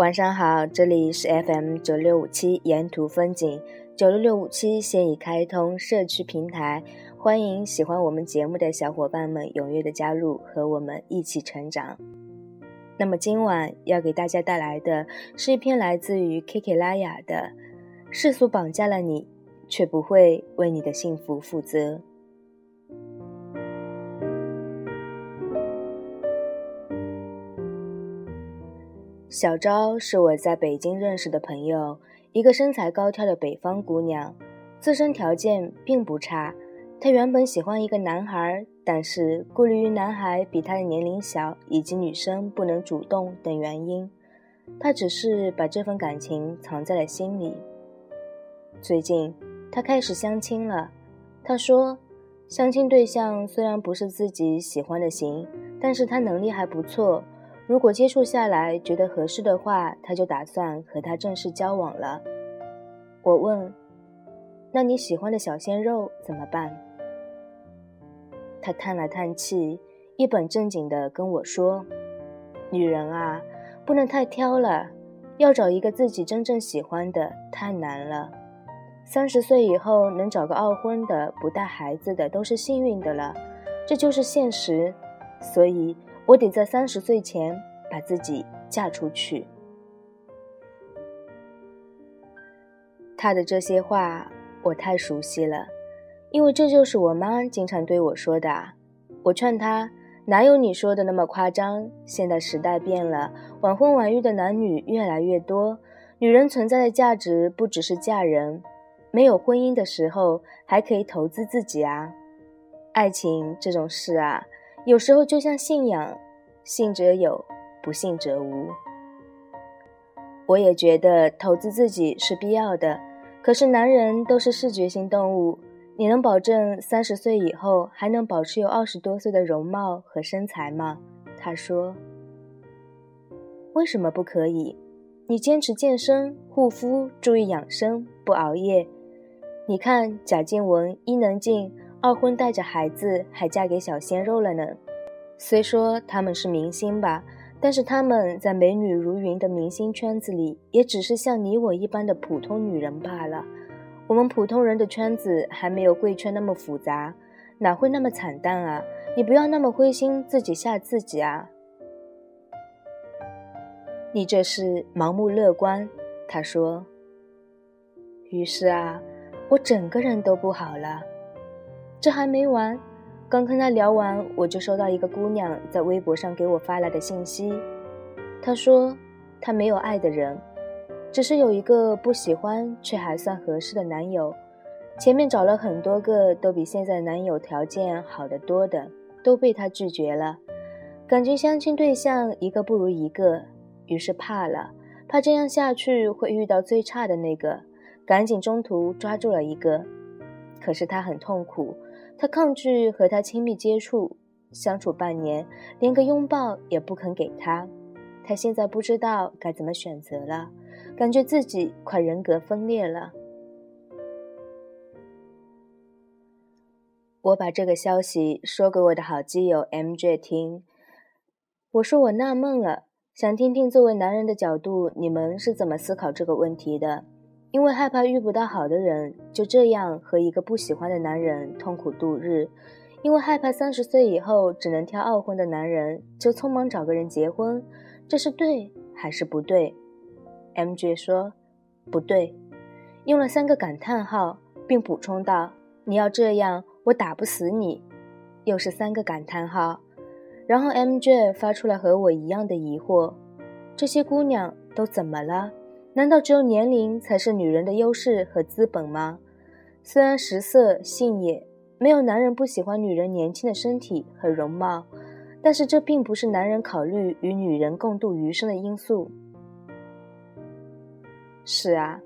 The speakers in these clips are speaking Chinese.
晚上好，这里是 FM 九六五七沿途风景九六六五七现已开通社区平台，欢迎喜欢我们节目的小伙伴们踊跃的加入，和我们一起成长。那么今晚要给大家带来的是一篇来自于 K K 拉雅的《世俗绑架了你，却不会为你的幸福负责》。小昭是我在北京认识的朋友，一个身材高挑的北方姑娘，自身条件并不差。她原本喜欢一个男孩，但是顾虑于男孩比她的年龄小，以及女生不能主动等原因，她只是把这份感情藏在了心里。最近，她开始相亲了。她说，相亲对象虽然不是自己喜欢的型，但是他能力还不错。如果接触下来觉得合适的话，他就打算和他正式交往了。我问：“那你喜欢的小鲜肉怎么办？”他叹了叹气，一本正经地跟我说：“女人啊，不能太挑了，要找一个自己真正喜欢的太难了。三十岁以后能找个二婚的、不带孩子的都是幸运的了，这就是现实。所以。”我得在三十岁前把自己嫁出去。他的这些话我太熟悉了，因为这就是我妈经常对我说的。我劝她哪有你说的那么夸张？现在时代变了，晚婚晚育的男女越来越多，女人存在的价值不只是嫁人，没有婚姻的时候还可以投资自己啊。爱情这种事啊。有时候就像信仰，信则有，不信则无。我也觉得投资自己是必要的，可是男人都是视觉性动物，你能保证三十岁以后还能保持有二十多岁的容貌和身材吗？他说：“为什么不可以？你坚持健身、护肤，注意养生，不熬夜。你看贾静雯、伊能静。”二婚带着孩子还嫁给小鲜肉了呢，虽说他们是明星吧，但是他们在美女如云的明星圈子里，也只是像你我一般的普通女人罢了。我们普通人的圈子还没有贵圈那么复杂，哪会那么惨淡啊？你不要那么灰心，自己吓自己啊！你这是盲目乐观，他说。于是啊，我整个人都不好了。这还没完，刚跟他聊完，我就收到一个姑娘在微博上给我发来的信息。她说，她没有爱的人，只是有一个不喜欢却还算合适的男友。前面找了很多个，都比现在男友条件好得多的，都被她拒绝了。感觉相亲对象一个不如一个，于是怕了，怕这样下去会遇到最差的那个，赶紧中途抓住了一个。可是他很痛苦。他抗拒和他亲密接触，相处半年，连个拥抱也不肯给他。他现在不知道该怎么选择了，感觉自己快人格分裂了。我把这个消息说给我的好基友 MJ 听，我说我纳闷了，想听听作为男人的角度，你们是怎么思考这个问题的。因为害怕遇不到好的人，就这样和一个不喜欢的男人痛苦度日；因为害怕三十岁以后只能挑二婚的男人，就匆忙找个人结婚，这是对还是不对？MJ 说不对，用了三个感叹号，并补充道：“你要这样，我打不死你。”又是三个感叹号，然后 MJ 发出了和我一样的疑惑：这些姑娘都怎么了？难道只有年龄才是女人的优势和资本吗？虽然食色性也没有男人不喜欢女人年轻的身体和容貌，但是这并不是男人考虑与女人共度余生的因素。是啊，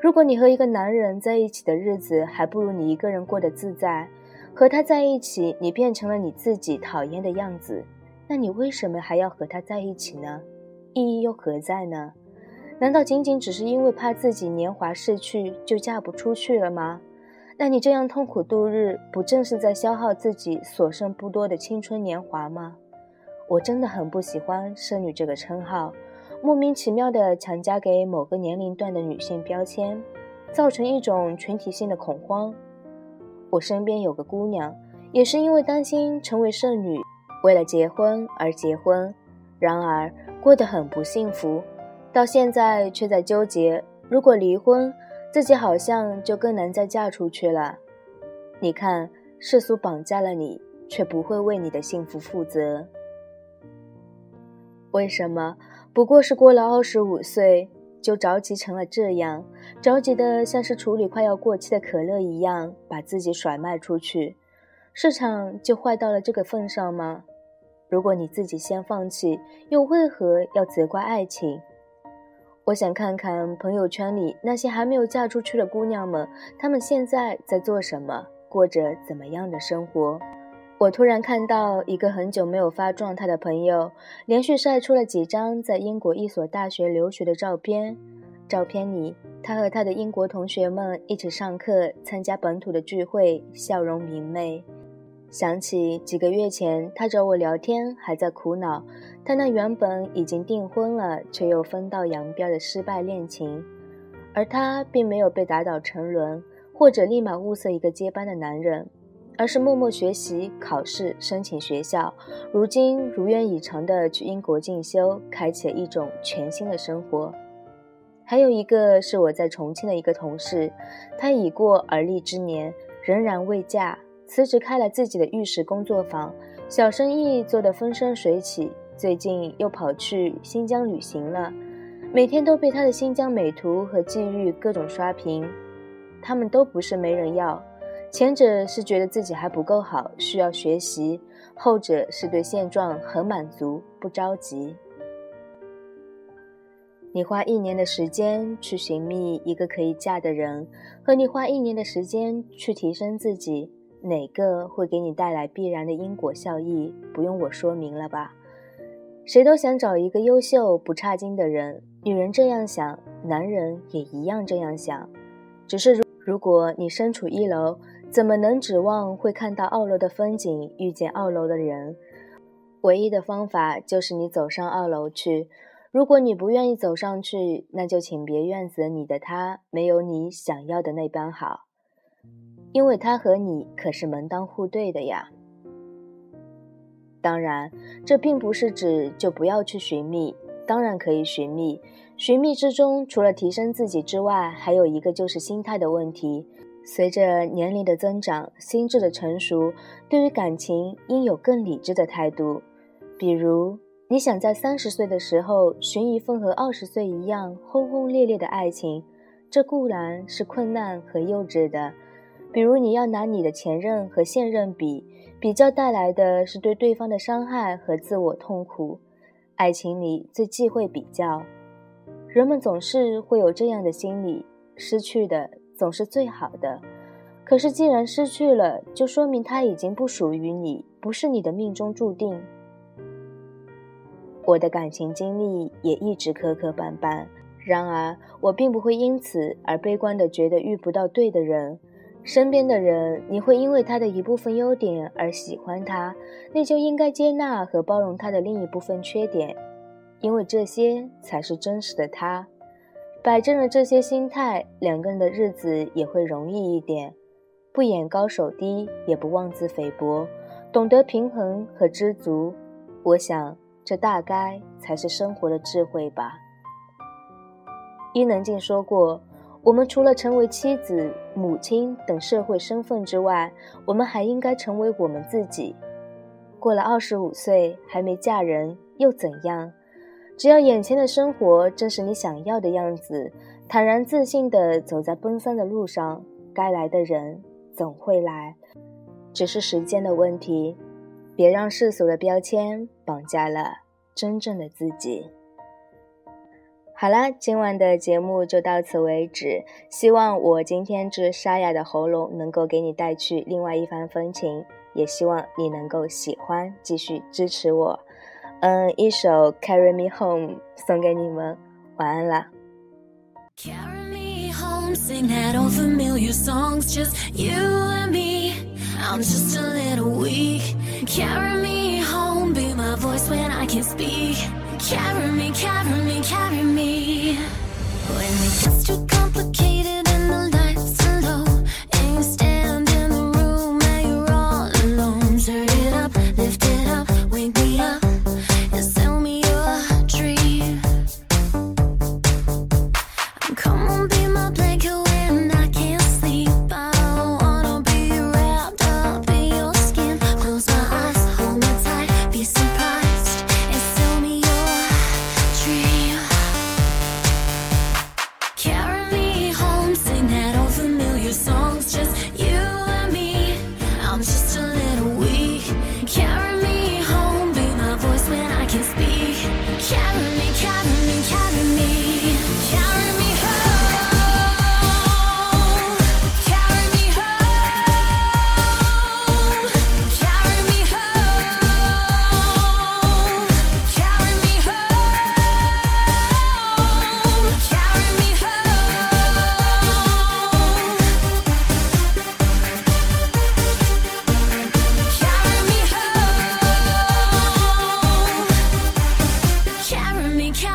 如果你和一个男人在一起的日子还不如你一个人过得自在，和他在一起你变成了你自己讨厌的样子，那你为什么还要和他在一起呢？意义又何在呢？难道仅仅只是因为怕自己年华逝去就嫁不出去了吗？那你这样痛苦度日，不正是在消耗自己所剩不多的青春年华吗？我真的很不喜欢“剩女”这个称号，莫名其妙地强加给某个年龄段的女性标签，造成一种群体性的恐慌。我身边有个姑娘，也是因为担心成为剩女，为了结婚而结婚，然而过得很不幸福，到现在却在纠结，如果离婚，自己好像就更难再嫁出去了。你看，世俗绑架了你，却不会为你的幸福负责。为什么？不过是过了二十五岁，就着急成了这样，着急的像是处理快要过期的可乐一样，把自己甩卖出去，市场就坏到了这个份上吗？如果你自己先放弃，又为何要责怪爱情？我想看看朋友圈里那些还没有嫁出去的姑娘们，她们现在在做什么，过着怎么样的生活。我突然看到一个很久没有发状态的朋友，连续晒出了几张在英国一所大学留学的照片。照片里，他和他的英国同学们一起上课、参加本土的聚会，笑容明媚。想起几个月前他找我聊天，还在苦恼他那原本已经订婚了却又分道扬镳的失败恋情，而他并没有被打倒沉沦，或者立马物色一个接班的男人。而是默默学习、考试、申请学校，如今如愿以偿地去英国进修，开启了一种全新的生活。还有一个是我在重庆的一个同事，他已过而立之年，仍然未嫁，辞职开了自己的玉石工作坊，小生意做得风生水起。最近又跑去新疆旅行了，每天都被他的新疆美图和际遇各种刷屏。他们都不是没人要。前者是觉得自己还不够好，需要学习；后者是对现状很满足，不着急。你花一年的时间去寻觅一个可以嫁的人，和你花一年的时间去提升自己，哪个会给你带来必然的因果效益？不用我说明了吧？谁都想找一个优秀不差劲的人，女人这样想，男人也一样这样想。只是如如果你身处一楼，怎么能指望会看到二楼的风景，遇见二楼的人？唯一的方法就是你走上二楼去。如果你不愿意走上去，那就请别怨责你的他没有你想要的那般好，因为他和你可是门当户对的呀。当然，这并不是指就不要去寻觅，当然可以寻觅。寻觅之中，除了提升自己之外，还有一个就是心态的问题。随着年龄的增长，心智的成熟，对于感情应有更理智的态度。比如，你想在三十岁的时候寻一份和二十岁一样轰轰烈烈的爱情，这固然是困难和幼稚的。比如，你要拿你的前任和现任比，比较带来的是对对方的伤害和自我痛苦。爱情里最忌讳比较，人们总是会有这样的心理：失去的。总是最好的，可是既然失去了，就说明他已经不属于你，不是你的命中注定。我的感情经历也一直磕磕绊绊，然而我并不会因此而悲观的觉得遇不到对的人。身边的人，你会因为他的一部分优点而喜欢他，那就应该接纳和包容他的另一部分缺点，因为这些才是真实的他。摆正了这些心态，两个人的日子也会容易一点。不眼高手低，也不妄自菲薄，懂得平衡和知足。我想，这大概才是生活的智慧吧。伊能静说过：“我们除了成为妻子、母亲等社会身份之外，我们还应该成为我们自己。过了二十五岁还没嫁人又怎样？”只要眼前的生活正是你想要的样子，坦然自信地走在奔三的路上，该来的人总会来，只是时间的问题。别让世俗的标签绑架了真正的自己。好啦，今晚的节目就到此为止。希望我今天这沙哑的喉咙能够给你带去另外一番风情，也希望你能够喜欢，继续支持我。嗯，一首《Carry Me Home》送给你们，晚安啦。Carry me home, sing that old familiar songs, just you and me. I'm just a little weak. Carry me home, be my voice when I can't speak. Carry me, carry me, carry me. When it gets too complicated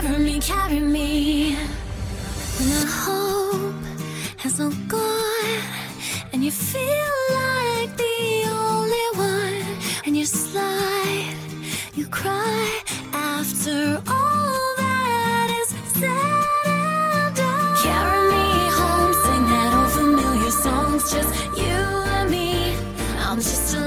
carry me, carry me. When the hope has all gone, and you feel like the only one, and you slide, you cry after all that is said and done. Carry me home, sing that old familiar songs, just you and me. I'm just a